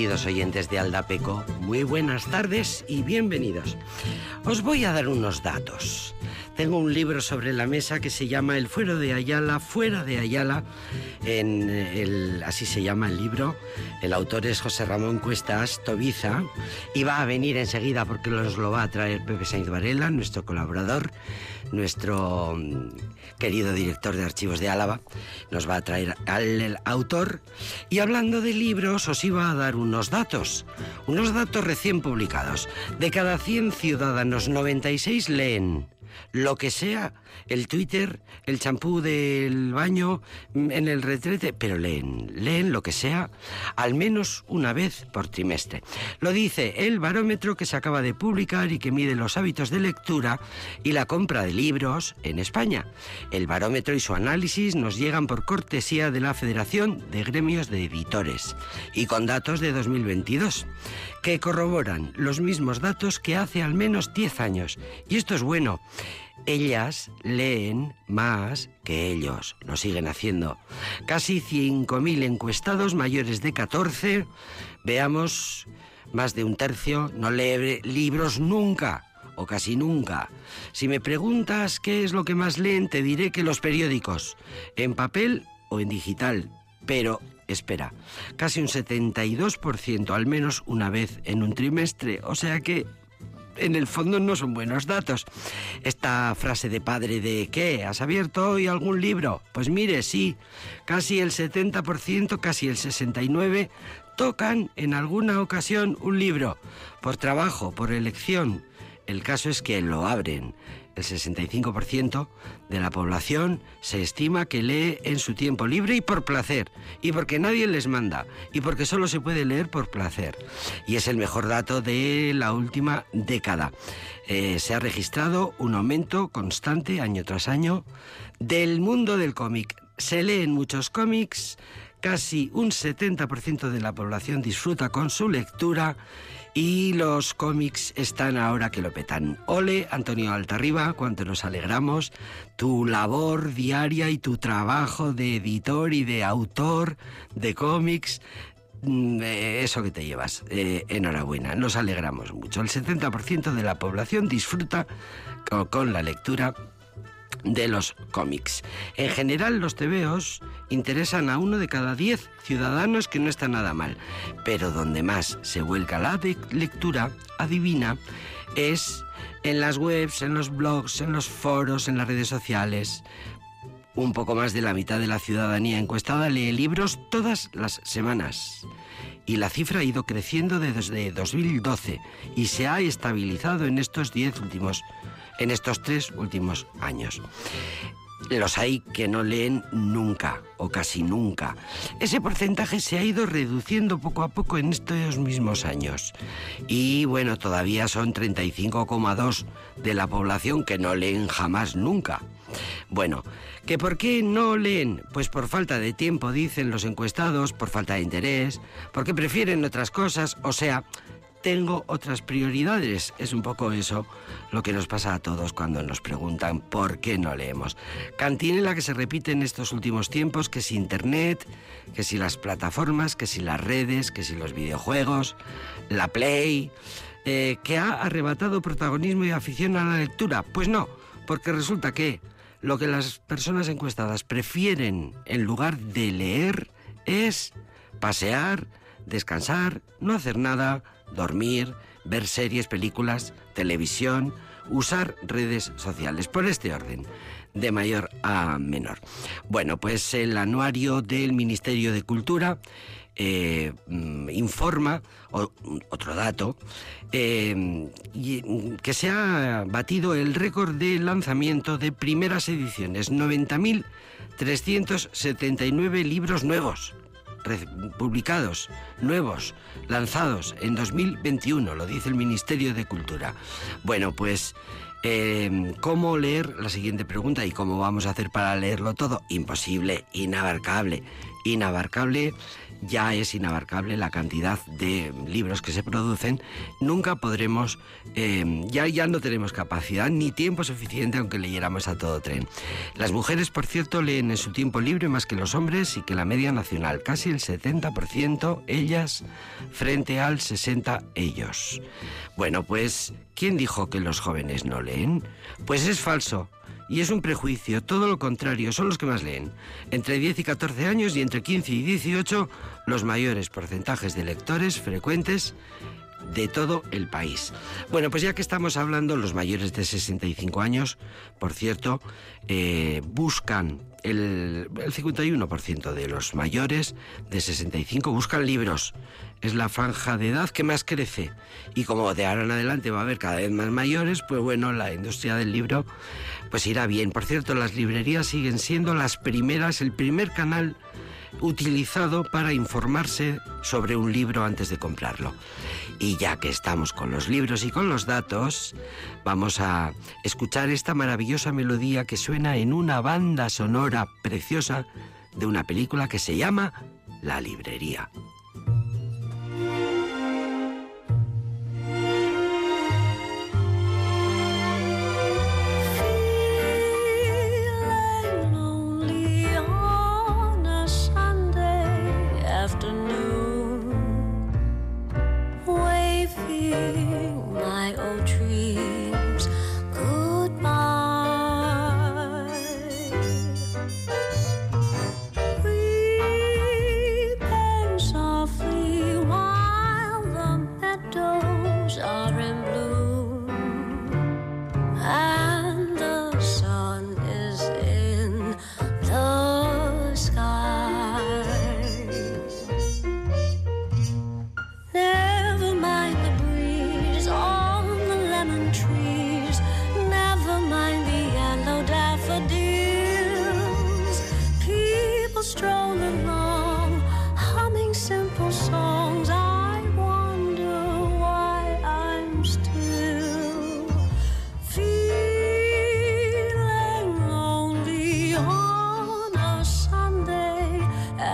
Queridos oyentes de Aldapeco, muy buenas tardes y bienvenidos. Os voy a dar unos datos. Tengo un libro sobre la mesa que se llama El Fuero de Ayala, Fuera de Ayala, en el, así se llama el libro. El autor es José Ramón Cuestas Tobiza y va a venir enseguida porque nos lo va a traer Pepe Sainz Varela, nuestro colaborador, nuestro mm, querido director de archivos de Álava, nos va a traer al autor. Y hablando de libros, os iba a dar unos datos, unos datos recién publicados. De cada 100 ciudadanos, 96 leen lo que sea, el Twitter, el champú del baño, mm, en el retrete, pero leen, leen lo que sea, al menos una vez por trimestre. Lo dice el barómetro que se acaba de publicar y que mide los hábitos de lectura y la compra de libros en España. El barómetro y su análisis nos llegan por cortesía de la Federación de Gremios de Editores y con datos de 2022, que corroboran los mismos datos que hace al menos 10 años. Y esto es bueno ellas leen más que ellos, lo siguen haciendo. Casi 5.000 encuestados mayores de 14, veamos, más de un tercio no lee libros nunca o casi nunca. Si me preguntas qué es lo que más leen, te diré que los periódicos, en papel o en digital, pero espera, casi un 72% al menos una vez en un trimestre, o sea que en el fondo no son buenos datos. Esta frase de padre de ¿qué? ¿Has abierto hoy algún libro? Pues mire, sí, casi el 70%, casi el 69% tocan en alguna ocasión un libro, por trabajo, por elección. El caso es que lo abren el 65% de la población se estima que lee en su tiempo libre y por placer, y porque nadie les manda, y porque solo se puede leer por placer. Y es el mejor dato de la última década. Eh, se ha registrado un aumento constante año tras año del mundo del cómic. Se leen muchos cómics, casi un 70% de la población disfruta con su lectura y los cómics están ahora que lo petan. Ole, Antonio Altarriba, cuánto nos alegramos. Tu labor diaria y tu trabajo de editor y de autor de cómics mm, eh, eso que te llevas. Eh, enhorabuena, nos alegramos mucho. El 70% de la población disfruta con la lectura de los cómics. En general, los tebeos interesan a uno de cada diez ciudadanos, que no está nada mal. Pero donde más se vuelca la lectura, adivina, es en las webs, en los blogs, en los foros, en las redes sociales. Un poco más de la mitad de la ciudadanía encuestada lee libros todas las semanas. Y la cifra ha ido creciendo desde 2012 y se ha estabilizado en estos diez últimos en estos tres últimos años. Los hay que no leen nunca o casi nunca. Ese porcentaje se ha ido reduciendo poco a poco en estos mismos años. Y bueno, todavía son 35,2 de la población que no leen jamás nunca. Bueno, ¿que por qué no leen? Pues por falta de tiempo, dicen los encuestados, por falta de interés, porque prefieren otras cosas, o sea, tengo otras prioridades. Es un poco eso lo que nos pasa a todos cuando nos preguntan por qué no leemos. Cantinela que se repite en estos últimos tiempos, que si Internet, que si las plataformas, que si las redes, que si los videojuegos, la Play, eh, que ha arrebatado protagonismo y afición a la lectura. Pues no, porque resulta que lo que las personas encuestadas prefieren en lugar de leer es pasear, descansar, no hacer nada, dormir, ver series, películas, televisión, usar redes sociales, por este orden, de mayor a menor. Bueno, pues el anuario del Ministerio de Cultura eh, mm, informa, otro dato, eh, que se ha batido el récord de lanzamiento de primeras ediciones, 90.379 libros nuevos publicados, nuevos, lanzados en 2021, lo dice el Ministerio de Cultura. Bueno, pues em, ¿Cómo leer? La siguiente pregunta, ¿y cómo vamos a hacer para leerlo todo? Imposible, inabarcable. inabarcable ya es inabarcable la cantidad de libros que se producen, nunca podremos, eh, ya, ya no tenemos capacidad ni tiempo suficiente aunque leyéramos a todo tren. Las mujeres, por cierto, leen en su tiempo libre más que los hombres y que la media nacional, casi el 70% ellas frente al 60% ellos. Bueno, pues, ¿quién dijo que los jóvenes no leen? Pues es falso. Y es un prejuicio, todo lo contrario, son los que más leen. Entre 10 y 14 años y entre 15 y 18 los mayores porcentajes de lectores frecuentes de todo el país. Bueno, pues ya que estamos hablando, los mayores de 65 años, por cierto, eh, buscan el, el 51% de los mayores de 65 buscan libros. Es la franja de edad que más crece. Y como de ahora en adelante va a haber cada vez más mayores, pues bueno, la industria del libro pues irá bien. Por cierto, las librerías siguen siendo las primeras, el primer canal utilizado para informarse sobre un libro antes de comprarlo. Y ya que estamos con los libros y con los datos, vamos a escuchar esta maravillosa melodía que suena en una banda sonora preciosa de una película que se llama La librería.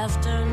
after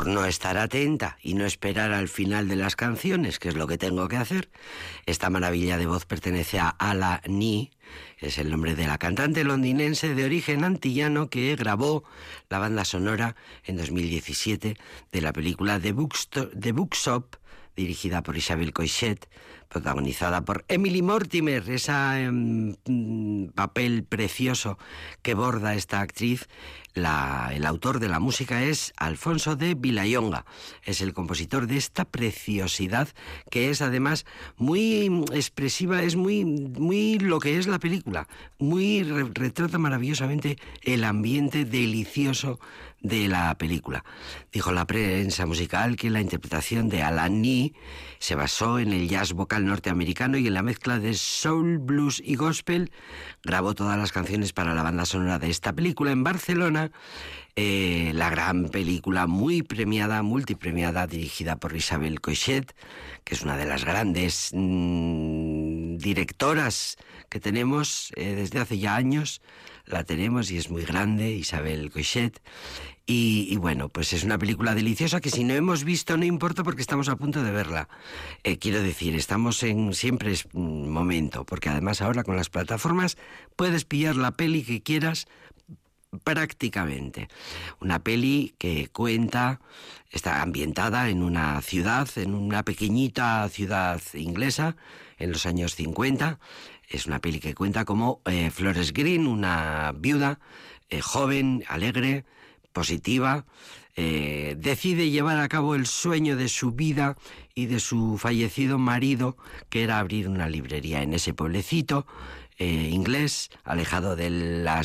por no estar atenta y no esperar al final de las canciones, que es lo que tengo que hacer. Esta maravilla de voz pertenece a Ala Ni, es el nombre de la cantante londinense de origen antillano que grabó la banda sonora en 2017 de la película The, Bookshop, dirigida por Isabel Coixet, protagonizada por Emily Mortimer, ese em, papel precioso que borda esta actriz el autor de la música es Alfonso de Vilayonga. Es el compositor de esta preciosidad que es además muy expresiva, es muy, muy lo que es la película. Muy retrata maravillosamente el ambiente delicioso de la película. Dijo la prensa musical que la interpretación de Alan Nee se basó en el jazz vocal norteamericano y en la mezcla de soul, blues y gospel. Grabó todas las canciones para la banda sonora de esta película en Barcelona. Eh, la gran película muy premiada, multipremiada, dirigida por Isabel Coixet, que es una de las grandes mm, directoras que tenemos eh, desde hace ya años. La tenemos y es muy grande, Isabel Cochet. Y, bueno, pues es una película deliciosa que si no hemos visto no importa porque estamos a punto de verla. Eh, quiero decir, estamos en siempre es momento, porque además ahora con las plataformas puedes pillar la peli que quieras prácticamente. Una peli que cuenta, está ambientada en una ciudad, en una pequeñita ciudad inglesa, en los años 50. Es una peli que cuenta como eh, Flores Green, una viuda eh, joven, alegre, positiva, eh, decide llevar a cabo el sueño de su vida y de su fallecido marido, que era abrir una librería en ese pueblecito eh, inglés, alejado de la,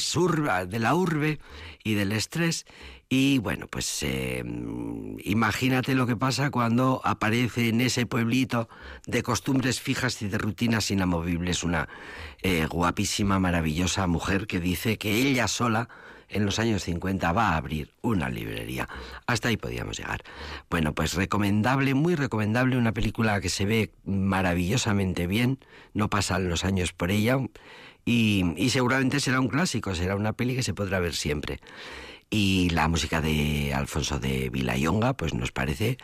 de la urbe y del estrés. Y bueno, pues eh, imagínate lo que pasa cuando aparece en ese pueblito de costumbres fijas y de rutinas inamovibles una eh, guapísima, maravillosa mujer que dice que ella sola en los años 50 va a abrir una librería. Hasta ahí podíamos llegar. Bueno, pues recomendable, muy recomendable, una película que se ve maravillosamente bien, no pasan los años por ella y, y seguramente será un clásico, será una peli que se podrá ver siempre. Y la música de Alfonso de Villayonga, pues nos parece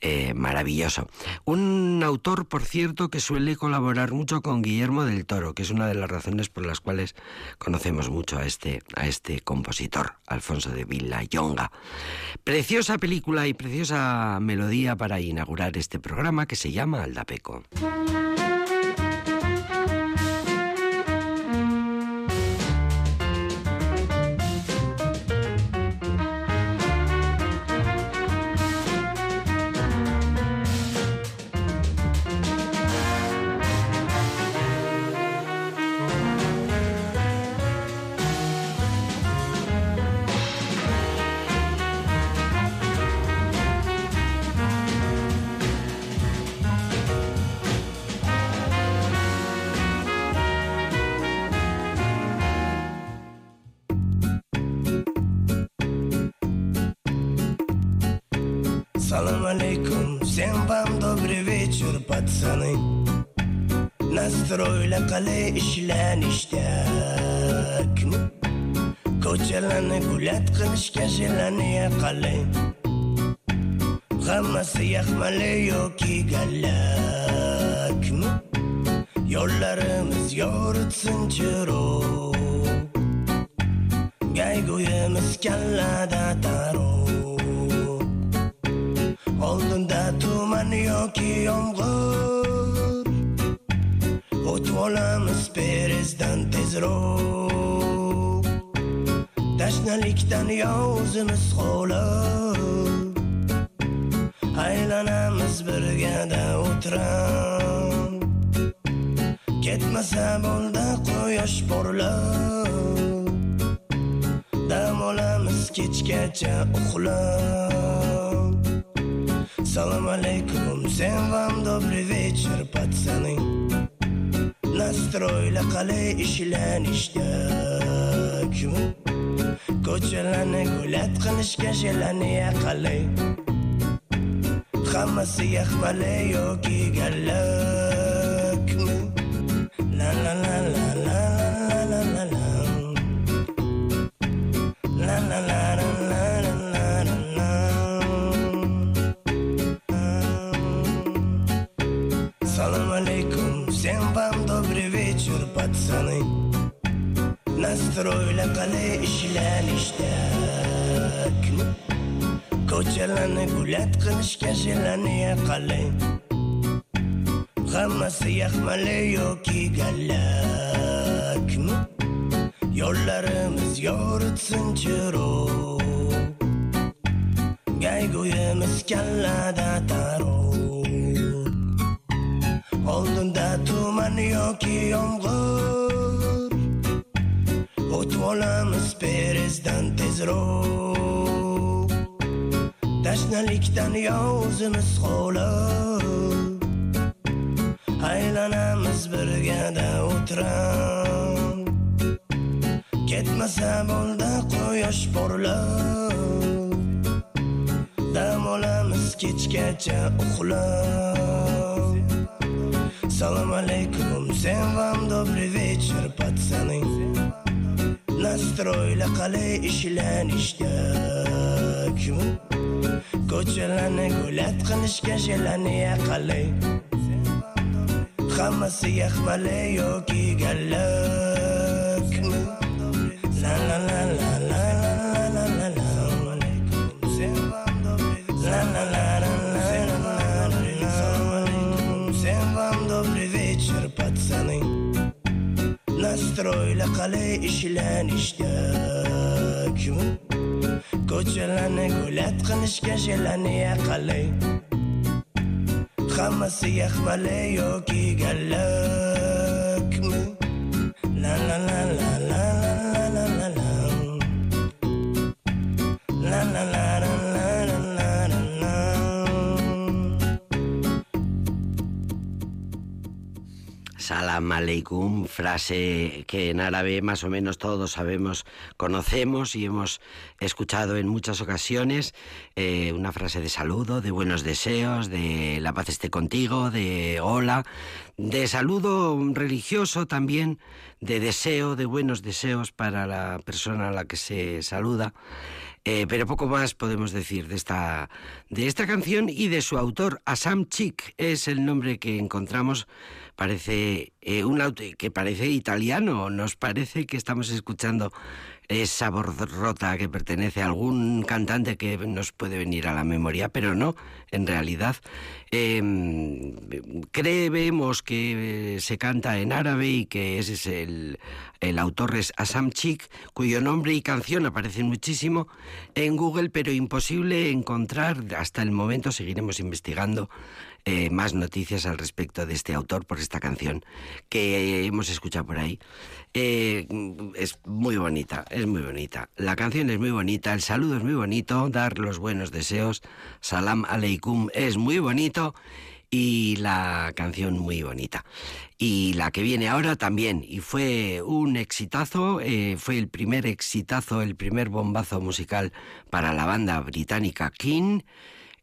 eh, maravilloso. Un autor, por cierto, que suele colaborar mucho con Guillermo del Toro, que es una de las razones por las cuales conocemos mucho a este, a este compositor, Alfonso de Villayonga. Preciosa película y preciosa melodía para inaugurar este programa que se llama Aldapeco. Ko'chalarni qilishga shelaniya qalay hammasi yaxmali yoki gallakmi yo'llarimiz yoritsin chiroq gaygo'yimiz kallada taro oldinda tuman yoki yomg'ir. O'tib olamiz perezdan tezroq. Tashnalikdan yozimiz o'zimiz aylanamiz birgada o'tiram. Ketmasa bo'ldi quyosh porlab dam olamiz kechgacha uxlab salom alaykum sen vam добрый вечер, пацаны Настройla qalay ishlanishda. Ko'chalarni המכות שלנו, גולת חנשקה שלנו, יחלה. חמאס יחבלה יוקי גלק. לה לה לה לה Настройla qalay ishlanishda ko'chalarni gulat qilishga shelaniya qalay. Hammasi yaxmali yoki gallakmi yo'llarimiz yoritsin chiroq. Gaygo'yimiz kallada taro oldinda tuman yoki yomg'ir o'tib olamiz perezdan tezroq tashnalikdan yo o'zimiz aylanamiz birgada o'tiram. Ketmasa bo'ldi quyosh porlab dam olamiz kechgacha uxlab Salam alaykum всем вам добрый вечер, пацаны Настроили qalay ishlanishgakmi ko'chalarni gulat qilishga shelaniya qalay. Hammasi yaxmalay yoki gallakmi la la la la. Настроили qalay ishlanishgakmi ko'chalarni gulat qilishga shelaniya qalay hammasi yaxmalay yoki gallakmi la la la la. Salam aleikum, frase que en árabe más o menos todos sabemos, conocemos y hemos escuchado en muchas ocasiones. eh, una frase de saludo, de buenos deseos, de la paz esté contigo, de hola, de saludo religioso también, de deseo, de buenos deseos para la persona a la que se saluda. Eh, pero poco más podemos decir de esta, de esta canción y de su autor, Asam Chik, es el nombre que encontramos. Parece eh, un auto que parece italiano. Nos parece que estamos escuchando esa voz rota que pertenece a algún cantante que nos puede venir a la memoria, pero no, en realidad eh, creemos que se canta en árabe y que ese es el, el autor es Asam Chik, cuyo nombre y canción aparecen muchísimo en Google, pero imposible encontrar hasta el momento, seguiremos investigando eh, más noticias al respecto de este autor por esta canción que hemos escuchado por ahí. Eh, es muy bonita, es muy bonita. La canción es muy bonita, el saludo es muy bonito, dar los buenos deseos, salam aleikum es muy bonito y la canción muy bonita. Y la que viene ahora también, y fue un exitazo, eh, fue el primer exitazo, el primer bombazo musical para la banda británica King.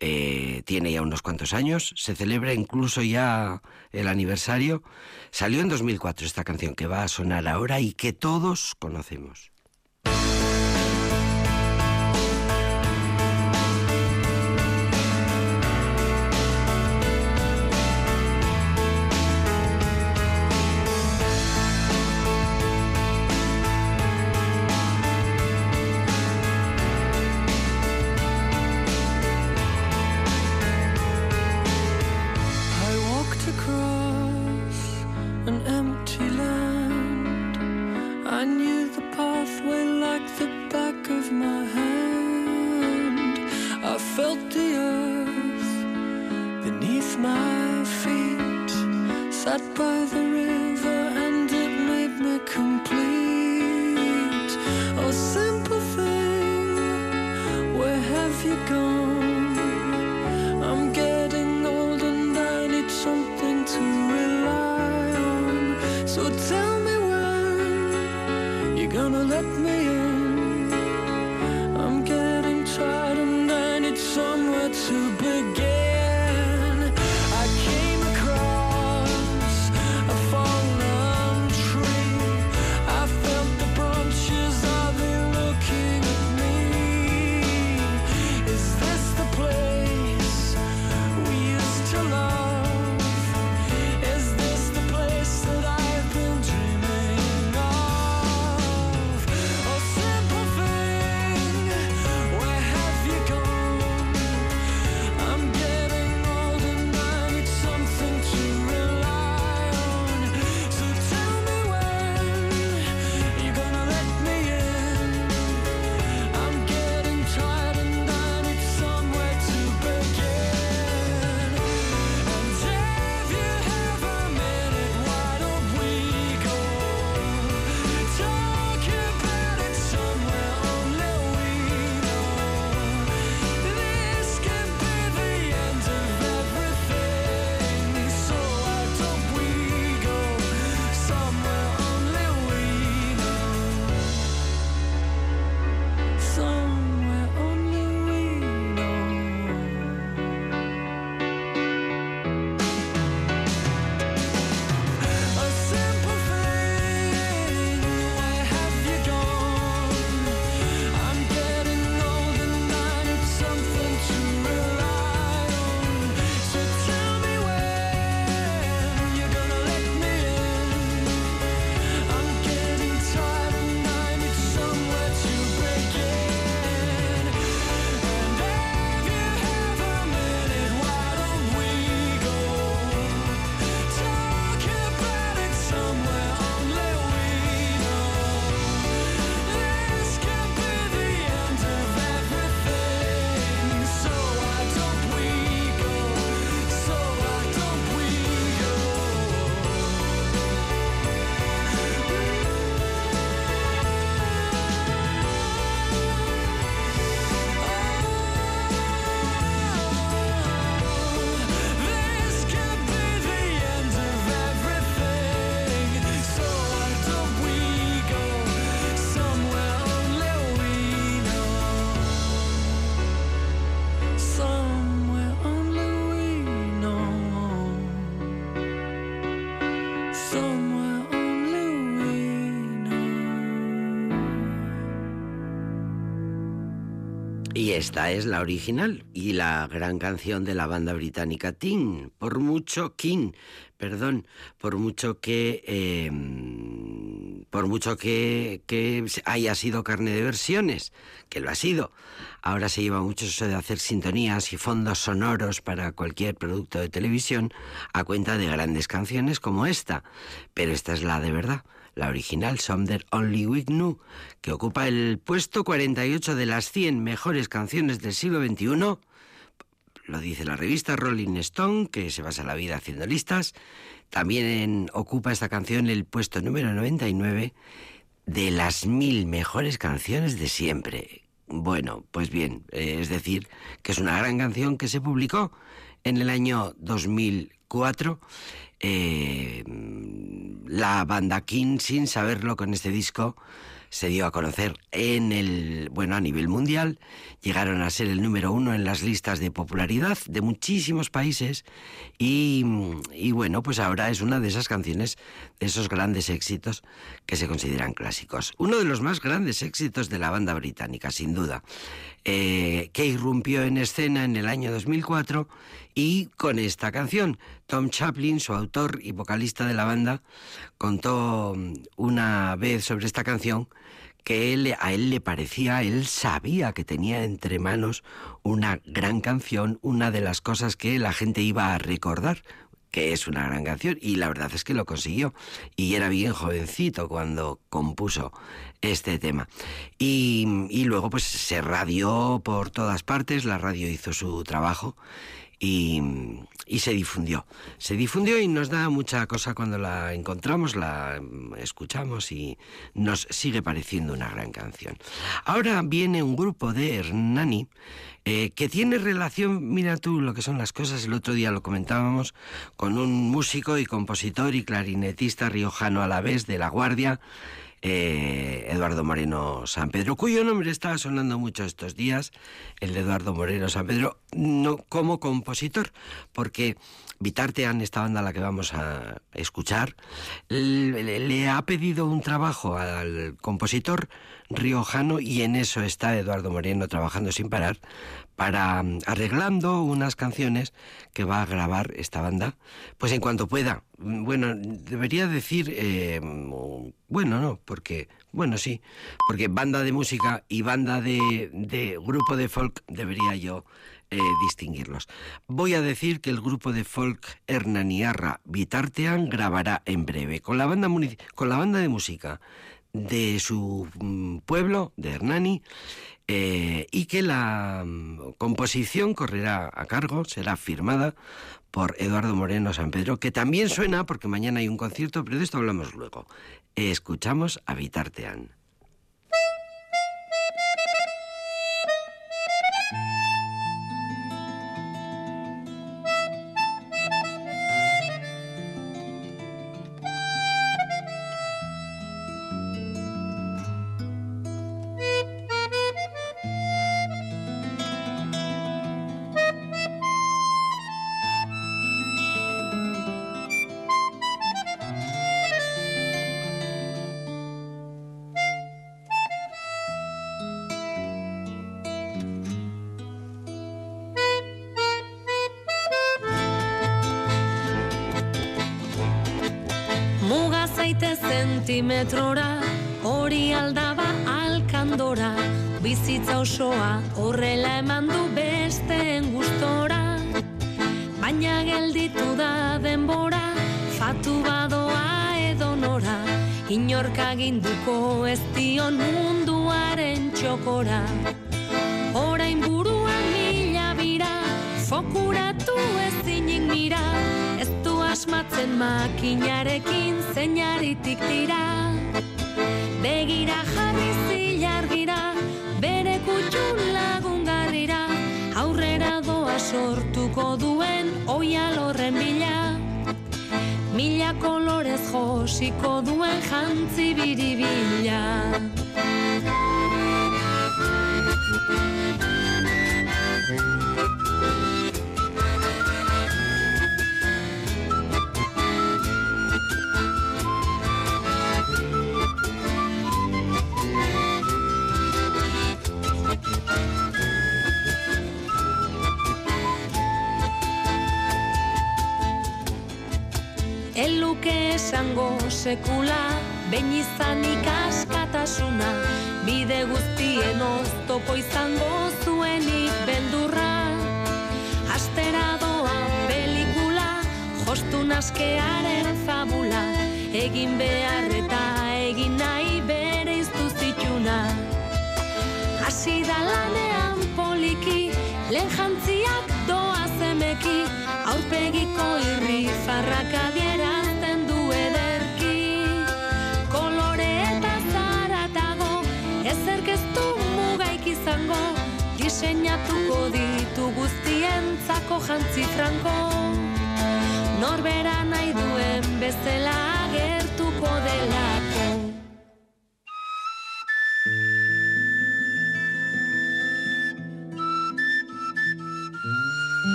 Eh, tiene ya unos cuantos años, se celebra incluso ya el aniversario. Salió en 2004 esta canción que va a sonar ahora y que todos conocemos. Y esta es la original y la gran canción de la banda británica King, por mucho King, perdón, por mucho que em, por mucho que, haya sido carne de versiones, que lo ha sido. Ahora se lleva mucho eso de hacer sintonías y fondos sonoros para cualquier producto de televisión a cuenta de grandes canciones como esta, pero esta es la de verdad la original Somder Only We Knew, que ocupa el puesto 48 de las 100 mejores canciones del siglo XXI. Lo dice la revista Rolling Stone, que se basa la vida haciendo listas. También ocupa esta canción el puesto número 99 de las mil mejores canciones de siempre. Bueno, pues bien, eh, es decir, que es una gran canción que se publicó en el año 2004 eh, la banda King, sin saberlo con este disco, se dio a conocer en el, bueno, a nivel mundial, llegaron a ser el número uno en las listas de popularidad de muchísimos países y, y, bueno, pues ahora es una de esas canciones, de esos grandes éxitos que se consideran clásicos. Uno de los más grandes éxitos de la banda británica, sin duda, eh, que irrumpió en escena en el año 2004 y con esta canción, Tom Chaplin, su autor y vocalista de la banda, contó una vez sobre esta canción que a él le parecía, él sabía que tenía entre manos una gran canción, una de las cosas que la gente iba a recordar, que es una gran canción, y la verdad es que lo consiguió. Y era bien jovencito cuando compuso este tema. Y, y luego pues se radió por todas partes, la radio hizo su trabajo y, y, se difundió. Se difundió y nos da mucha cosa cuando la encontramos, la escuchamos y nos sigue pareciendo una gran canción. Ahora viene un grupo de Hernani eh, que tiene relación, mira tú lo que son las cosas, el otro día lo comentábamos, con un músico y compositor y clarinetista riojano a la vez de La Guardia, eh, Eduardo Moreno San Pedro, cuyo nombre está sonando mucho estos días, el de Eduardo Moreno San Pedro, no como compositor, porque Vitartean, esta banda la que vamos a escuchar, le, le ha pedido un trabajo al compositor riojano y en eso está Eduardo Moreno trabajando sin parar para mm, arreglando unas canciones que va a grabar esta banda, pues en cuanto pueda. Mm, bueno, debería decir, eh, mm, bueno, no, porque, bueno, sí, porque banda de música y banda de, de grupo de folk debería yo eh, distinguirlos. Voy a decir que el grupo de folk Hernaniarra Vitartean grabará en breve con la banda, con la banda de música de su pueblo, de Hernani, eh, y que la mm, composición correrá a cargo, será firmada por Eduardo Moreno San Pedro, que también suena porque mañana hay un concierto, pero de esto hablamos luego. Escuchamos a Vitartean. Zentimetrora hori aldaba alkandora bizitza osoa horrela eman du besteen gustora. Baina gelditu da denbora fatu badoa edo nora inorka ginduko ez dion munduaren txokora. Orain buruan mila bira fokuratu ez zinik mira asmatzen makinarekin zeinaritik dira Begira jarri zilargira, bere kutxun lagungarrira Aurrera doa sortuko duen oia lorren bila. Mila kolorez josiko duen jantzi biribila Eluke esango sekula, behin izanik askatasuna, bide guztien oztopo izango zuenik beldurra. Astera doa pelikula, jostun askearen fabula, egin behar eta egin nahi bere iztu zituna. Hasi da lanean poliki, lehen jantziak doa zemeki, aurpegiko irri farrak diseinatuko ditu guztientzako jantzi franko. Norbera nahi duen bezala agertuko delako.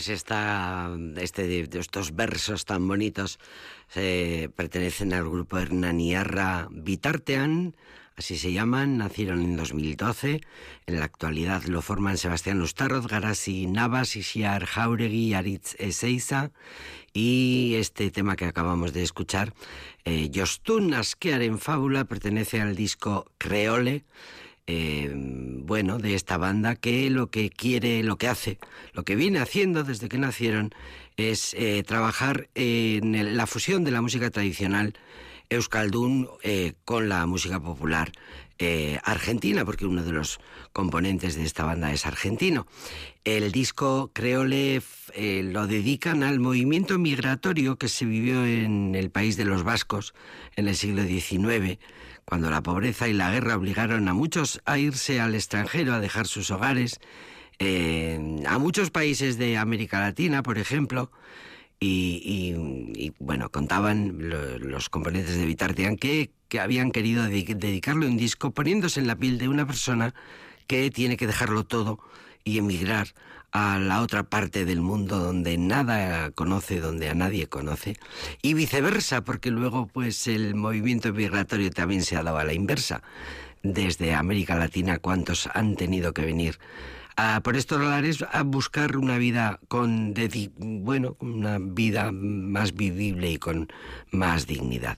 Pues esta, este, estos versos tan bonitos pertenecen al grupo Hernaniarra Vitartean, así se llaman, nacieron en 2012. En la actualidad lo forman Sebastián Ustarroz, Garasi Navas, Isiar Jauregui, Aritz Ezeiza. Y este tema que acabamos de escuchar, eh, Jostun Askear en Fábula, pertenece al disco Creole eh, bueno, de esta banda que lo que quiere, lo que hace, lo que viene haciendo desde que nacieron es eh, trabajar en la fusión de la música tradicional euskaldun eh, con la música popular eh, argentina, porque uno de los componentes de esta banda es argentino. El disco Creole lo dedican al movimiento migratorio que se vivió en el país de los vascos en el siglo XIX, cuando la pobreza y la guerra obligaron a muchos a irse al extranjero, a dejar sus hogares, a muchos países de América Latina, por ejemplo, y, bueno, contaban lo- los componentes de Vitartean que, que habían querido dedi- dedicarle un disco poniéndose en la piel de una persona que tiene que dejarlo todo y emigrar a la otra parte del mundo donde nada conoce, donde a nadie conoce, y viceversa, porque luego pues el movimiento migratorio también se ha dado a la inversa. Desde América Latina, ¿cuántos han tenido que venir a, por estos lares a buscar una vida con, bueno, una vida más vivible y con más dignidad?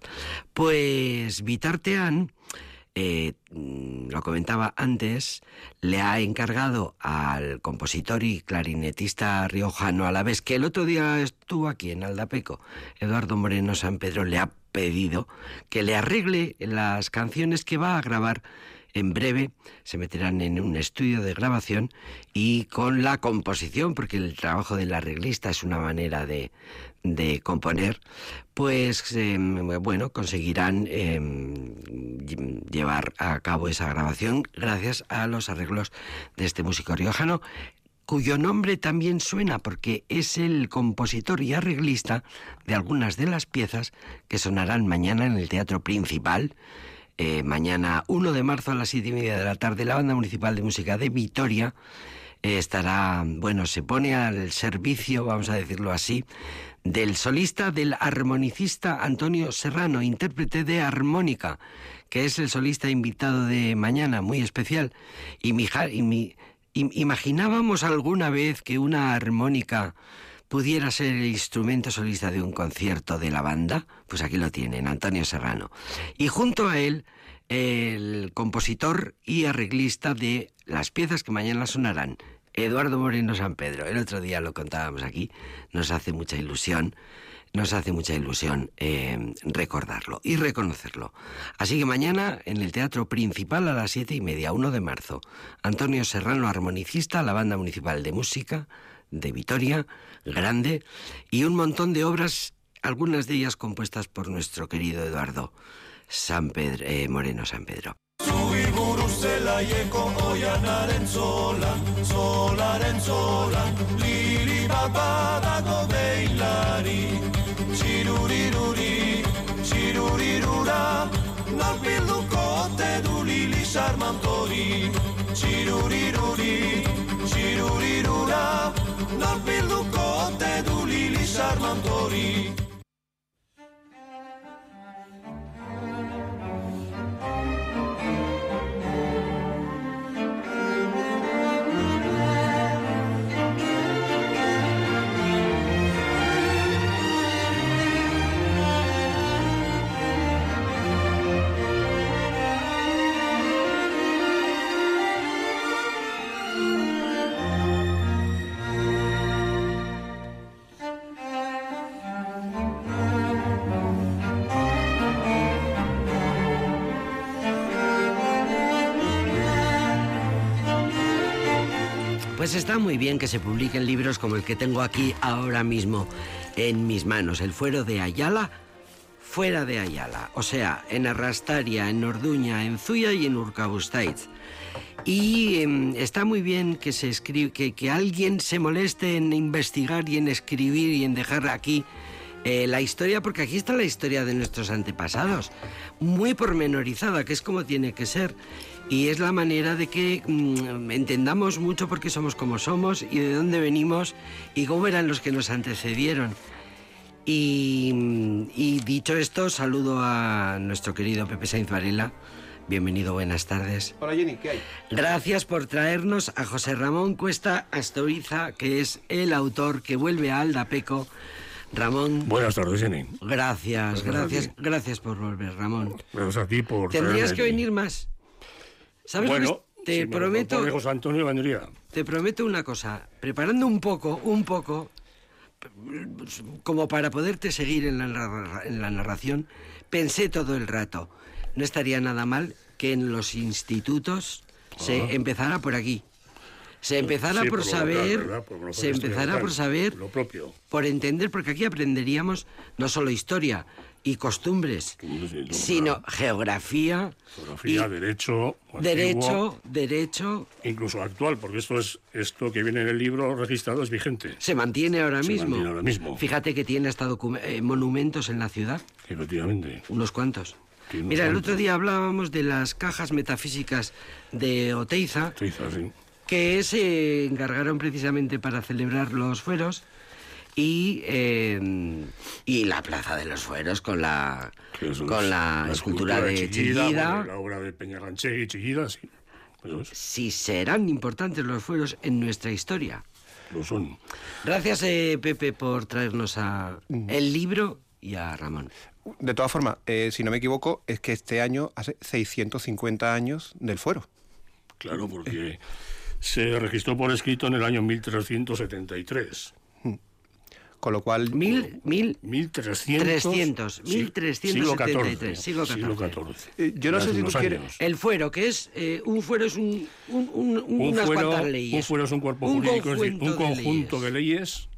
Pues Vitartean eh, mm, lo comentaba antes, le ha encargado al compositor y clarinetista riojano a la vez, que el otro día estuvo aquí en Aldapeco, Eduardo Moreno San Pedro, le ha pedido que le arregle las canciones que va a grabar. En breve se meterán en un estudio de grabación y con la composición, porque el trabajo del arreglista es una manera de, de componer, pues eh, bueno, conseguirán eh, llevar a cabo esa grabación gracias a los arreglos de este músico riojano cuyo nombre también suena porque es el compositor y arreglista de algunas de las piezas que sonarán mañana en el Teatro Principal eh, mañana 1 de marzo a las siete y media de la tarde, la Banda Municipal de Música de Vitoria eh, estará, bueno, se pone al servicio, vamos a decirlo así, del solista, del armonicista Antonio Serrano, intérprete de armónica, que es el solista invitado de mañana, muy especial. Y mi, y mi- im- imaginábamos alguna vez que una armónica pudiera ser el instrumento solista de un concierto de la banda, pues aquí lo tienen, Antonio Serrano. Y junto a él, el compositor y arreglista de las piezas que mañana sonarán, Eduardo Moreno San Pedro. El otro día lo contábamos aquí, nos hace mucha ilusión. Nos hace mucha ilusión eh, recordarlo y reconocerlo. Así que mañana en el Teatro Principal a las siete y media, 1 de marzo, Antonio Serrano, armonicista, la Banda Municipal de Música de Vitoria, grande, y un montón de obras, algunas de ellas compuestas por nuestro querido Eduardo San Pedro, eh, Moreno San Pedro. iburu zelaieko oianaren zolan, zolaren zolan, liri bat badago behilari, txiruriruri, txirurirura, nor bilduko ote du lili sarmantori, txiruriruri, txirurirura, nor bilduko ote du lili sarmantori, Pues está muy bien que se publiquen libros como el que tengo aquí ahora mismo en mis manos, El Fuero de Ayala, fuera de Ayala, o sea, en Arrastaria, en Orduña, en Zuya y en Urkabustaiz. Y em, está muy bien que se escribe, que, que alguien se moleste en investigar y en escribir y en dejar aquí eh, la historia, porque aquí está la historia de nuestros antepasados, muy pormenorizada, que es como tiene que ser. Y es la manera de que mm, entendamos mucho por qué somos como somos y de dónde venimos y cómo eran los que nos antecedieron. Y, mm, y dicho esto, saludo a nuestro querido Pepe Sainz Varela. Bienvenido, buenas tardes. Hola Jenny, ¿qué hay? Gracias por traernos a José Ramón Cuesta Astoriza, que es el autor que vuelve a Aldapeco. Ramón, Buenas tardes, Jenny. gracias, gracias, gracias por volver, Ramón. Gracias a ti por. Tendrías que venir más. ¿Sabes lo que Bueno, te prometo, propone José Antonio vendría. te prometo una cosa. Preparando un poco, un poco, como para poderte seguir en la, en la narración, pensé todo el rato. No estaría nada mal que en los institutos se empezara por aquí. Se empezara. Sí, por, saber, se empezara por saber, Lo propio. por entender, porque aquí aprenderíamos no solo historia y costumbres, Sí, sí, no, sino geografía, Geografía, y- derecho. antiguo, derecho, derecho, Incluso actual, porque esto es esto que viene en el libro registrado es vigente. se mantiene ahora Se mismo. mantiene ahora mismo. Fíjate que tiene hasta eh, monumentos en la ciudad, Efectivamente. unos cuantos. Unos Mira, el otro día hablábamos de las cajas metafísicas de Oteiza, Se hizo así. que se encargaron precisamente para celebrar los fueros y, eh, y la Plaza de los Fueros con la, con la, escultura, de Chillida, Chillida. bueno, la obra de Peñaganchegui, Chillida, sí. Si serán importantes los fueros en nuestra historia. lo son. Gracias, eh, Pepe, por traernos a Mm. el libro y a Ramón. De todas formas, eh, si no me equivoco, es que este año hace 650 años del fuero. Claro, porque se registró por escrito en el año 1373. Con lo cual, Mil, mil, 1300. 300, sí, 1373, Siglo siglo XIV. XIV. Eh, yo no sé si tú quieres- años. El fuero, que es eh, un fuero es un, un- un- Un unas fuero, cuantas leyes. un fuero es un cuerpo Un jurídico, es decir, un conjunto de conjunto leyes. de leyes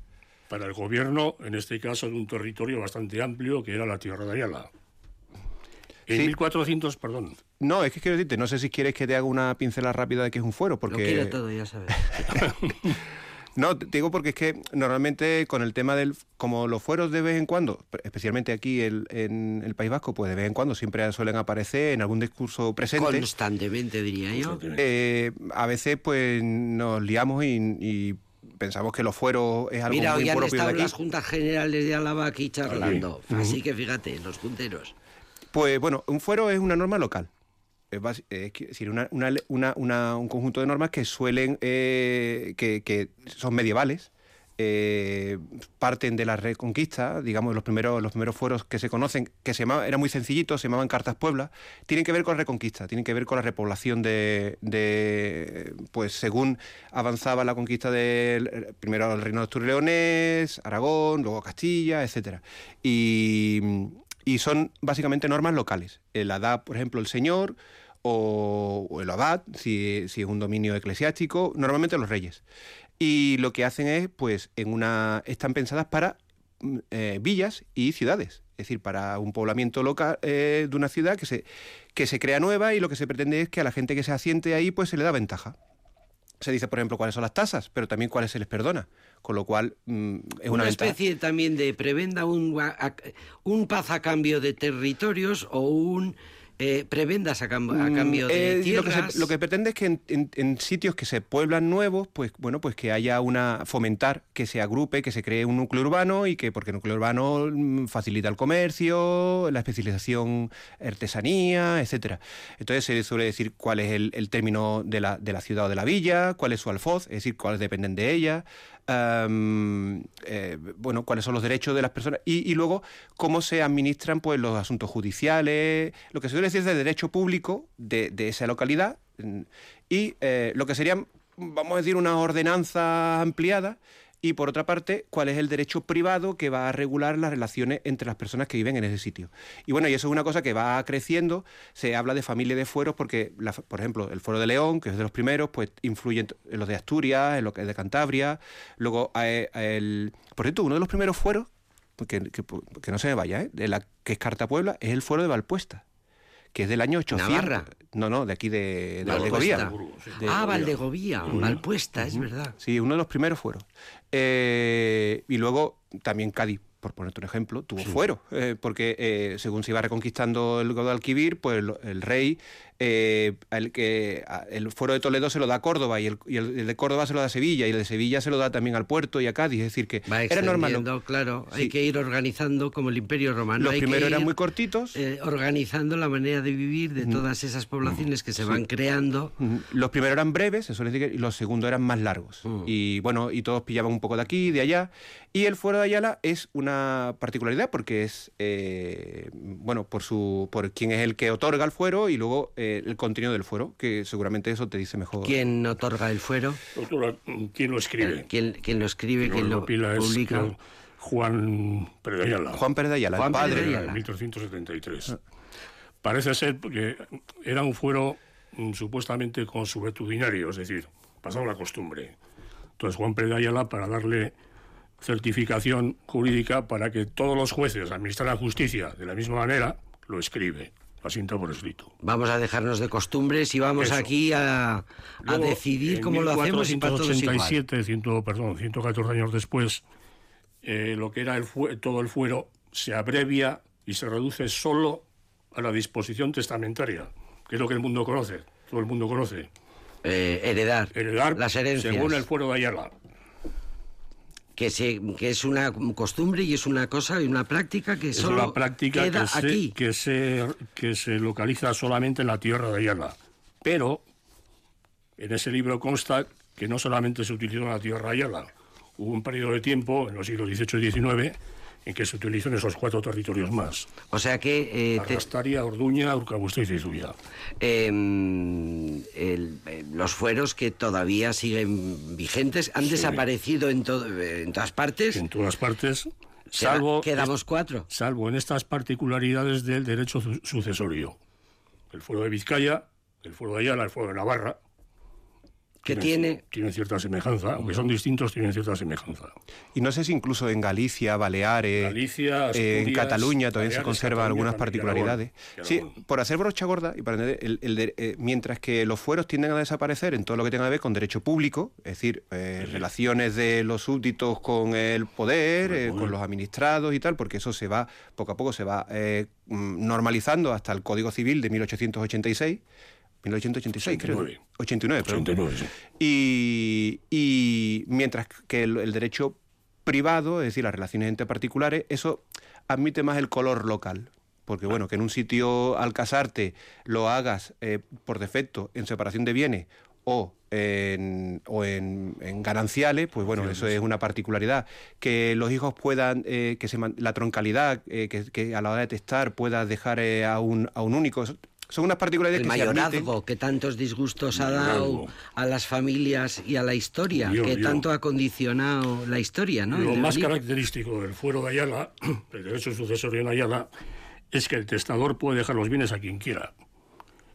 para el gobierno, en este caso de un territorio bastante amplio que era la Tierra de Ayala. En Sí. 1400, perdón, No, es que quiero decirte, no sé si quieres que te haga una pincelada rápida de qué es un fuero, Lo porque... quiero todo, ya sabes. No, te digo porque es que normalmente con el tema del... Como los fueros de vez en cuando, especialmente aquí el- en el País Vasco, pues de vez en cuando siempre suelen aparecer en algún discurso presente. Constantemente, diría yo. Eh, a veces pues nos liamos y, y pensamos que los fueros es algo Mira, muy propio de estado aquí. las juntas generales de Álava aquí charlando. Así que fíjate, los junteros. Pues bueno, un fuero es una norma local. Es, decir, un conjunto de normas que suelen, eh, que, son medievales, eh, parten de la reconquista, digamos, los primeros, los primeros fueros que se conocen, que se llamaban, eran muy sencillitos, se llamaban Cartas Puebla, tienen que ver con la reconquista, tienen que ver con la repoblación de, de, pues según avanzaba la conquista del, primero el reino de Astur y Leonés, Aragón, luego Castilla, etcétera. Y, y son básicamente normas locales. El da, por ejemplo, el señor o, o el abad, si, si es un dominio eclesiástico, normalmente los reyes. Y lo que hacen es, pues, en una están pensadas para mm, eh, villas y ciudades. Es decir, para un poblamiento local eh, de una ciudad que se, que se crea nueva y lo que se pretende es que a la gente que se asiente ahí, pues se le da ventaja. Se dice, por ejemplo, cuáles son las tasas, pero también cuáles se les perdona. Con lo cual, mm, es una, Una, ventaja. especie también de prebenda, un, un paz a cambio de territorios o un eh, prebendas a, cam- a cambio de Eh, lo, que tierras. se- lo que pretende es que en, en- en sitios que se pueblan nuevos, pues bueno, pues que haya una fomentar que se agrupe, que se cree un núcleo urbano y que porque el núcleo urbano mm, facilita el comercio, la especialización, artesanía, etcétera. Entonces se suele decir cuál es el, el término de la, de la ciudad o de la villa, cuál es su alfoz, es decir, cuáles dependen de ella. Eh, bueno, cuáles son los derechos de las personas y, luego cómo se administran pues los asuntos judiciales, lo que se suele decir es de derecho público de, de esa localidad mm, y eh, lo que serían, vamos a decir, una ordenanza ampliada y por otra parte, cuál es el derecho privado que va a regular las relaciones entre las personas que viven en ese sitio. Y bueno, y eso es una cosa que va creciendo, se habla de familia de fueros porque, por ejemplo, el fuero de León, que es de los primeros, pues influye en, los de Asturias, en lo que es de Cantabria, luego eh, el... Por cierto, uno de los primeros fueros, que, que- que no se me vaya, ¿eh? de la que es Carta Puebla, es el fuero de Valpuesta, que es del año 800. Navarra. No, no, de aquí de, de. Valdegovía. De- ah, Valdegovía, Valpuesta, es verdad. Sí, uno de los primeros fueros. Eh, y luego también Cádiz, por ponerte un ejemplo, tuvo fuero, eh, porque eh, según se iba reconquistando el Guadalquivir, pues el, el rey, eh, el, que, a- el fuero de Toledo se lo da a Córdoba y el, y el- de Córdoba se lo da a Sevilla y el de Sevilla se lo da también al puerto y a Cádiz. Es decir, que Va era normal. claro. Hay que ir organizando como el Imperio Romano. Los que primeros eran muy cortitos. eh, organizando la manera de vivir de todas esas poblaciones que se van creando. Los primeros eran breves, suele decir, que- y los segundos eran más largos. Y bueno, y todos pillaban un poco de aquí, de allá. Y el fuero de Ayala es una particularidad porque es, eh, bueno, por su por quién es el que otorga el fuero y luego eh, el contenido del fuero, que seguramente eso te dice mejor. ¿Quién otorga el fuero? Doctora, ¿quién lo escribe? ¿Quién, quién lo escribe? ¿Quién lo pila es publica? eh, Juan Predayala. Juan Pérez de Ayala, Juan el padre. de en Ayala. 1373. Parece ser que era un fuero mm, supuestamente consuetudinario, es decir, pasado la costumbre. Entonces Juan Pérez de Ayala, para darle certificación jurídica para que todos los jueces administraran justicia de la misma manera, lo escribe, lo asienta por escrito. Vamos a dejarnos de costumbres y vamos Eso. aquí a, a Luego, decidir en cómo lo hacemos. 1487, ciento- perdón, 114 años después, eh, lo que era el todo el fuero se abrevia y se reduce solo a la disposición testamentaria, que es lo que el mundo conoce, todo el mundo conoce. Eh, heredar, Heredar las herencias, según el fuero de Ayala. Que, se, que es una costumbre y es una cosa y una práctica que Es solo una práctica queda que se, aquí. que, se, que se localiza solamente en la tierra de Ayala. Pero en ese libro consta que no solamente se utilizó en la tierra de Ayala. Hubo un periodo de tiempo, en los siglos XVIII y XIX, en que se utilizan esos cuatro territorios más. O sea que eh, te- Orduña, Urkabustaiz y Zuya. em, el- eh, los fueros que todavía siguen vigentes han desaparecido en, en todas partes. En todas partes, salvo, quedamos cuatro. salvo en estas particularidades del derecho su- sucesorio. El fuero de Vizcaya, el fuero de Ayala, el fuero de Navarra. Que tiene Tienen cierta semejanza, aunque son distintos, tienen cierta semejanza. Y no sé si incluso en Galicia, Baleares, Galicia, eh, en Cataluña todavía se Baleares, conservan Cataluña, algunas particularidades. Sí, por hacer brocha gorda y para entender, el- el de- eh, mientras que los fueros tienden a desaparecer en todo lo que tenga que ver con derecho público, es decir, eh, relaciones de los súbditos con el poder, Con el eh, poder. con los administrados y tal, porque eso se va, poco a poco se va eh, mm, normalizando hasta el Código Civil de 1886. 1886, creo. 89. 89, perdón. 89, sí. Y, y mientras que el, el derecho privado, es decir, las relaciones entre particulares, eso admite más el color local. Porque bueno, que en un sitio al casarte lo hagas eh, por defecto en separación de bienes o en, o en, en gananciales, pues bueno, eso es una particularidad. Que los hijos puedan, eh, que se la troncalidad, eh, que, que a la hora de testar pueda dejar eh, a, un, a un único. Son unas particularidades el que se mayorazgo que tantos disgustos ha dado a las familias y a la historia, que tanto ha condicionado la historia, ¿no? Lo más característico del fuero de Ayala, el derecho sucesorio en Ayala, es que el testador puede dejar los bienes a quien quiera.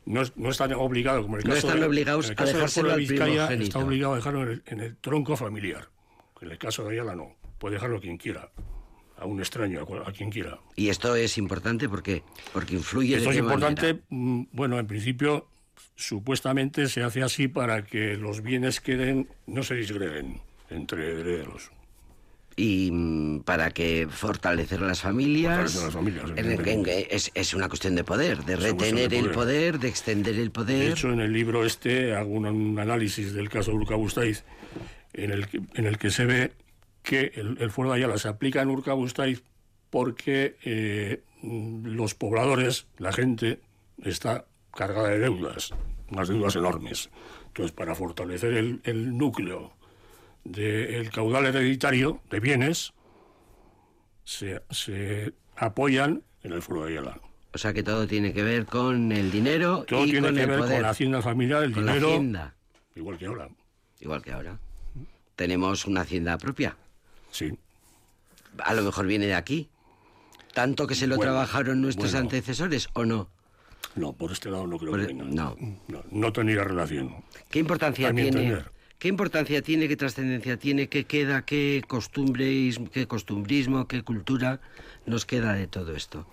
No, es- no están obligados, como en el No caso están de- obligados en el a caso dejárselo de al Vizcaya, primogénito. está obligado a dejarlo en el, en el tronco familiar. En el caso de Ayala no, puede dejarlo a quien quiera, a un extraño, a, quien quiera. Y esto es importante porque porque influye Esto de es importante, manera. mm, bueno, en principio, supuestamente se hace así para que los bienes queden, no se disgreguen entre herederos. y mm, para que fortalecer las familias, Fortalecer las familias, en- en- es, es una cuestión de poder, de Es retener de el poder. de extender el De poder. hecho, en el libro este hago un, un análisis del caso de Urkabustaiz en el que, en el que se ve que el, el fuero de Ayala se aplica en Urkabustaiz porque eh, los pobladores, la gente, está cargada de deudas, unas deudas enormes. Entonces, para fortalecer el, el núcleo del caudal hereditario de bienes, se, se apoyan en el fuero de Ayala. O sea que todo tiene que ver con el dinero Todo y tiene con que el ver poder, con la hacienda familiar, el con la dinero, hacienda, igual que ahora. igual que ahora. Tenemos una hacienda propia. Sí. A lo mejor viene de aquí. Tanto que se lo Bueno, trabajaron nuestros bueno. antecesores o no. No, por este lado no creo Por que venga. no. no. no tendría relación. ¿Qué importancia tiene? entender. ¿Qué importancia tiene, qué trascendencia tiene, qué queda, qué costumbres, qué costumbrismo, qué cultura nos queda de todo esto?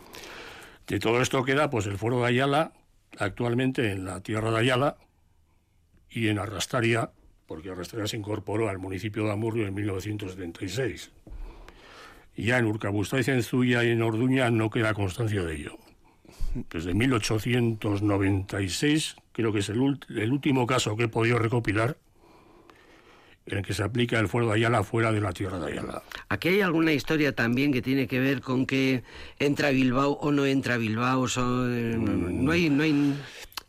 De todo esto queda pues el fuero de Ayala, actualmente en la tierra de Ayala y en Arrastaria, porque Arrastaria se incorporó al municipio de Amurrio en 1976. Y ya en Urkabustaiz, en Zuya y en Orduña no queda constancia de ello. Desde 1896, creo que es el, el último caso que he podido recopilar, en el que se aplica el fuero de Ayala fuera de la tierra de Ayala. Aquí hay alguna historia también que tiene que ver con que entra Bilbao o no entra Bilbao. son- no hay, no hay,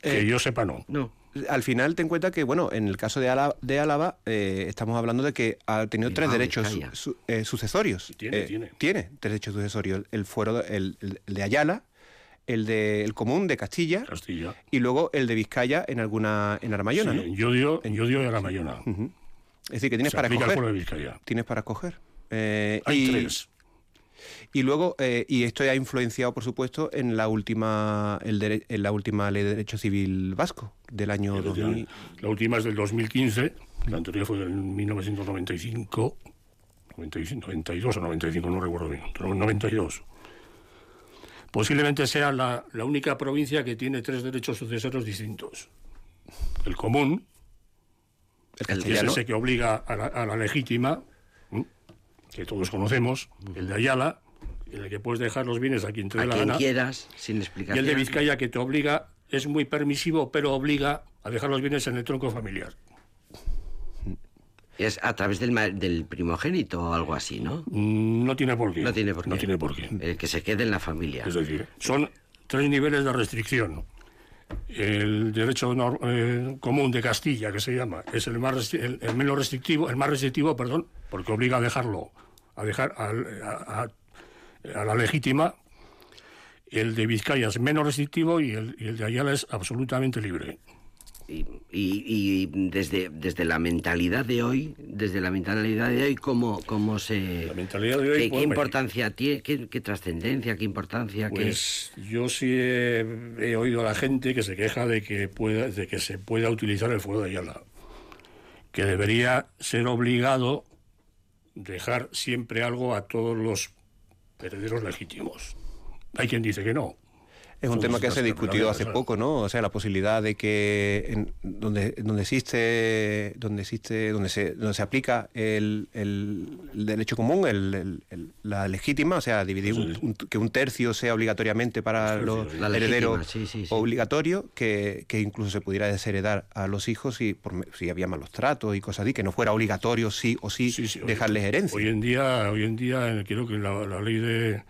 Que yo sepa, no. no. Al final ten en cuenta que, bueno, en el caso de Álava, de Álava eh, estamos hablando de que ha tenido tres derechos Vizcaya. su- eh, sucesorios. Tiene, Eh, tiene. Tiene derechos sucesorios. El fuero, el, el- el de Ayala, el de el común de Castilla Castilla. y luego el de Vizcaya en alguna en Armayona, Sí, ¿no? en Llodio, en Llodio y Aramayona. Ujú. Es decir, que tienes Se para Vizcaya. Tienes para escoger. Eh, Hay y, tres. Y luego, eh, y esto ha influenciado, por supuesto, en la última el dere- en la última ley de derecho civil vasco del año 2000. La última es del 2015, la anterior fue del 1995, 95, 92 o 95, no recuerdo bien, pero 92. Posiblemente sea la, la única provincia que tiene tres derechos sucesorios distintos. El común, El que es ese que obliga a la, a la legítima, ¿m? Que todos conocemos, el de Ayala, en el que puedes dejar los bienes a quien te dé la quien gana. quieras, sin Y explicación. el de Vizcaya que te obliga, es muy permisivo, pero obliga a dejar los bienes en el tronco familiar. Es a través del, del primogénito o algo así, ¿no? Mm, No tiene por qué. No tiene por qué. No tiene por qué. El que se quede en la familia. Es decir, son tres niveles de restricción. El derecho eh, común de Castilla, que se llama, es el más el, el menos restrictivo, el más restrictivo, perdón, porque obliga a dejarlo, a dejar a a la legítima, el de Vizcaya es menos restrictivo y el, y el de Ayala es absolutamente libre. Y, y- y desde, desde la mentalidad de hoy, desde la mentalidad de hoy, ¿cómo, cómo se... La mentalidad de hoy, ¿Qué, pues, importancia tiene? ¿Qué, qué trascendencia? ¿Qué importancia? qué- Pues yo sí he, he oído a la gente que se queja de que, pueda, de que se pueda utilizar el fuero de Ayala, que debería ser obligado dejar siempre algo a todos los herederos legítimos. Hay quien dice que no. Es un tema que se naturales, hace poco, ¿no? O sea, la posibilidad de que en- donde, donde existe donde existe donde se donde se aplica el, el- el derecho común, el- la legítima, o sea, dividir un- Sí. un- que un tercio sea obligatoriamente para Los los sí. Legítima, herederos obligatorio, que, que incluso se pudiera desheredar a los hijos si, por si había malos tratos y cosas así, que no fuera obligatorio sí o sí, hoy- dejarles herencia. Hoy en día, hoy en día creo que la, la ley de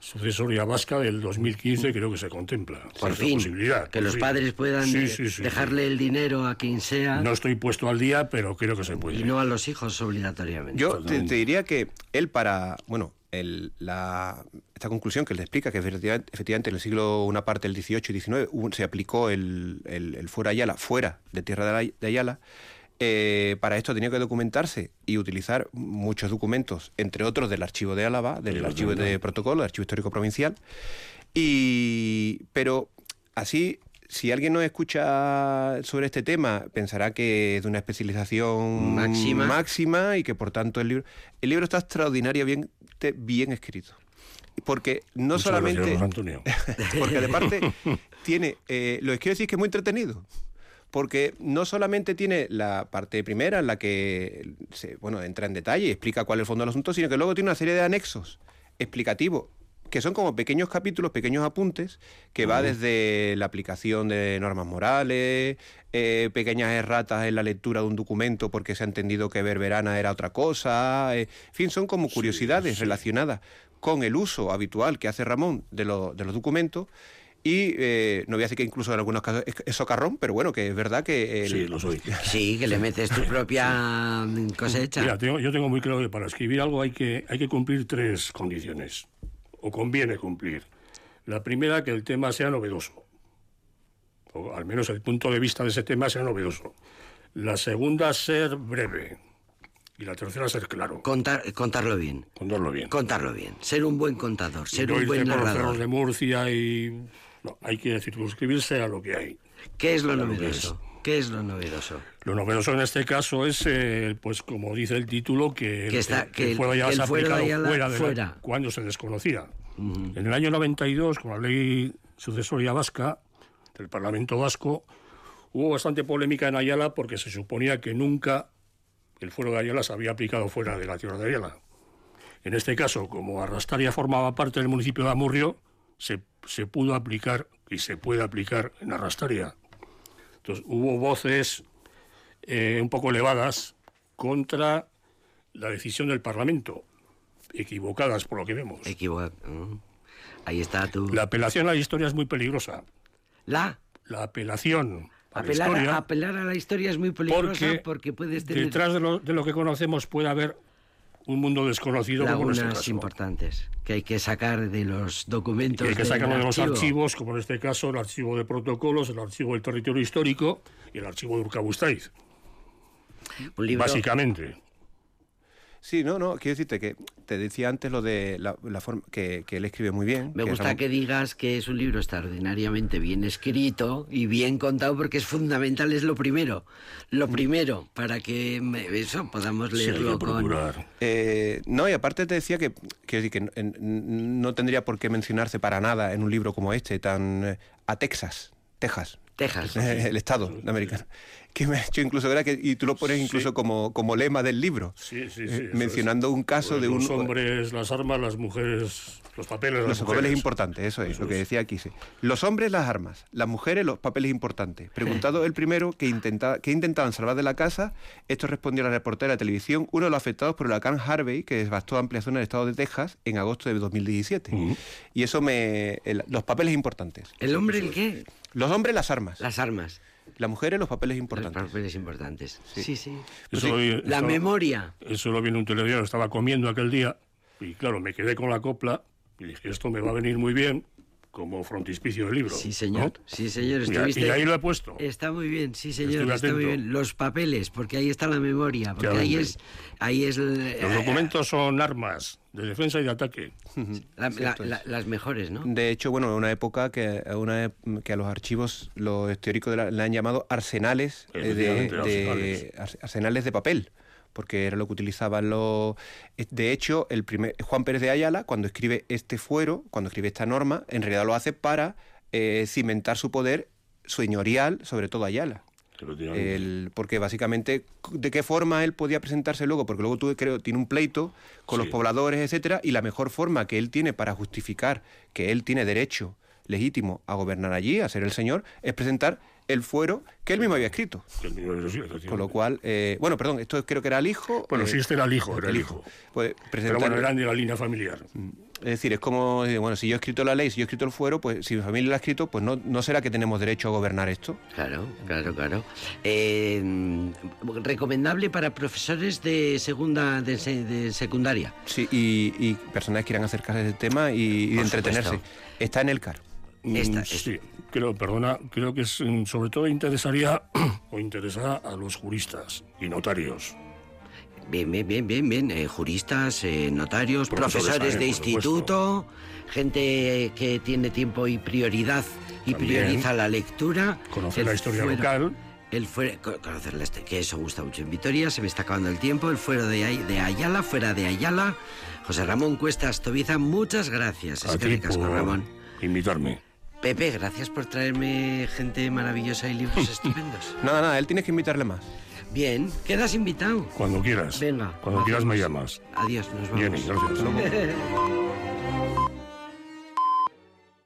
sucesoria vasca del 2015 creo que se contempla. Por fin, posibilidad, que por los fin. padres puedan Sí, sí, sí, dejarle el dinero a quien sea. No estoy puesto al día, pero creo que se puede. y no a los hijos obligatoriamente. Yo te, te diría que él para, bueno, el- la, esta conclusión que él explica, que efectivamente, efectivamente en el siglo, una parte del 18 y 19, hubo- se aplicó el, el, el fuera Ayala, fuera de tierra de Ayala, eh, para esto tenía que documentarse y utilizar muchos documentos, entre otros del archivo de Álava, del Sí, archivo de protocolo, del archivo histórico provincial, y pero así si alguien nos escucha sobre este tema, pensará que es de una especialización Máxima. máxima y que por tanto el libro, el libro está extraordinariamente bien escrito. Porque no Muchas solamente. gracias, Antonio. porque aparte tiene. eh, lo que quiero decir es que es muy entretenido. Porque no solamente tiene la parte primera en la que se, bueno, entra en detalle y explica cuál es el fondo del asunto, sino que luego tiene una serie de anexos explicativos que son como pequeños capítulos, pequeños apuntes, que va desde la aplicación de normas morales, eh, pequeñas erratas en la lectura de un documento porque se ha entendido que verberana era otra cosa, eh, en fin, son como curiosidades relacionadas con el uso habitual que hace Ramón de, lo- de los documentos. Y eh, no voy a decir que incluso en algunos casos es, socarrón, pero bueno, que es verdad que... el- Sí, lo soy. Sí, que le metes tu propia cosecha. Mira, tengo- yo tengo muy claro que para escribir algo hay que, hay que cumplir tres condiciones, o conviene cumplir. La primera, que el tema sea novedoso, o al menos el punto de vista de ese tema sea novedoso. La segunda, ser breve. Y la tercera, ser claro, Contar, contarlo bien. contarlo bien. Contarlo bien. Ser un buen contador. Ser no un buen por los cerros narrador. de Murcia y... No, hay que circunscribirse a lo que hay. ¿Qué es lo novedoso? ¿Qué es lo novedoso? Lo novedoso en este caso es, eh, pues como dice el título, que, Que está- que el- fuero ya el se ha aplicado fuera de la- fuera. cuando se desconocía. En el año 92, con la ley sucesoria vasca del Parlamento Vasco, hubo bastante polémica en Ayala porque se suponía que nunca el fuero de Ayala se había aplicado fuera de la tierra de Ayala. En este caso, como Arrastaria formaba parte del municipio de Amurrio, se, se pudo aplicar y se puede aplicar en Arrastaria. Entonces, hubo voces eh, un poco elevadas contra la decisión del Parlamento, equivocadas por lo que vemos. Equivocado. Mm. Ahí está tu... La apelación a la historia es muy peligrosa. La. La apelación a la Apelar, historia, a, apelar a la historia es muy peligrosa porque, porque, puedes tener detrás de lo, de lo que conocemos puede haber un mundo desconocido como en este lagunas caso. importantes que hay que sacar de los documentos. Y hay que sacarlo de los archivo. archivos, como en este caso el archivo de protocolos, el archivo del territorio histórico y el archivo de Urkabustaiz, Un libro, básicamente. Sí, no, no, quiero decirte que te decía antes lo de la, la forma que, que él escribe muy bien. Me que gusta Ramón- que digas que es un libro extraordinariamente bien escrito y bien contado porque es fundamental, es lo primero. Lo primero, para que me- eso podamos Sí, leerlo con... procurar. Eh, no, y aparte te decía que, quiero decir que no tendría por qué mencionarse para nada en un libro como este, tan eh, a Texas, Texas, Texas. el estado americano. Que me ha hecho incluso, ¿verdad? Que, y tú lo pones incluso como, como lema del libro, Sí, sí, sí. eh, eso mencionando un caso Pues de un... Los hombres, las armas, las mujeres, los papeles, las Los mujeres. papeles importantes, eso es, Eso lo que decía aquí. sí. Los hombres, las armas. Las mujeres, los papeles importantes. Preguntado el primero que, intenta, que intentaban salvar de la casa, esto respondió la reportera de televisión, uno de los afectados por el huracán Harvey, que devastó amplia zona del estado de Texas en agosto de 2017. Y eso me... el- los papeles importantes. ¿El hombre el qué? Los hombres, las armas. Las armas. Las mujeres, los papeles Los importantes. papeles importantes. Sí, sí. Eso vi- La eso- memoria. Eso lo vi en un telediario, estaba comiendo aquel día y claro, me quedé con la copla Y dije, esto me va a venir muy bien como frontispicio del libro. Sí, señor. ¿no? Sí, señor. Y, Estuviste... y ahí lo he puesto. Está muy bien, sí, señor. Está muy bien. Los papeles, porque ahí está la memoria. Porque ahí es. Ahí es el- Los documentos son armas de defensa y de ataque. la- la- la- las mejores, ¿no? De hecho, bueno, una época que, una, que a los archivos los teóricos de la- le han llamado arsenales eh, de, de- ars- arsenales de papel, porque era lo que utilizaban los... eh, De hecho, el primer, Juan Pérez de Ayala, cuando escribe este fuero, cuando escribe esta norma, en realidad lo hace para eh, cimentar su poder señorial, sobre todo Ayala. El- porque básicamente, ¿de qué forma él podía presentarse luego? Porque luego tú, creo, tiene un pleito con los pobladores, etcétera, y la mejor forma que él tiene para justificar que él tiene derecho legítimo a gobernar allí, a ser el señor, es presentar el fuero que él mismo había escrito. Con lo cual, eh, bueno, perdón, esto creo que era el hijo. Bueno, eh, sí, este era el hijo, era el el hijo. Pues Pero bueno, eran de la línea familiar. Es decir, es como, eh, bueno, si yo he escrito la ley, si yo he escrito el fuero, pues si mi familia lo ha escrito, pues no, no será que tenemos derecho a gobernar esto. Claro, claro, claro. Eh, recomendable para profesores de segunda, de, se- de secundaria. Sí, y, y personas que quieran acercarse a ese tema y, y entretenerse. Está en el CAR. Mm, Esta- sí, creo, perdona, creo que es, mm, sobre todo interesaría o interesará a los juristas y notarios. Bien, bien, bien, bien, bien. Eh, juristas, eh, notarios, Profesores profesores de instituto, gente que tiene tiempo y prioridad y También. prioriza la lectura. Conocer la historia fuero- local. El fuera, co- conocer la que eso gusta mucho en Vitoria, se me está acabando el tiempo. El fuero de, de Ayala, fuera de Ayala. José Ramón Cuestas Tobiza, muchas gracias. Es que ricasco, Ramón. invitarme. Pepe, gracias por traerme gente maravillosa y libros estupendos. Nada, nada, él tienes que invitarle más. Bien, quedas invitado. Cuando quieras. Venga, Cuando quieras me llamas. Adiós, nos vamos. Jenny, gracias.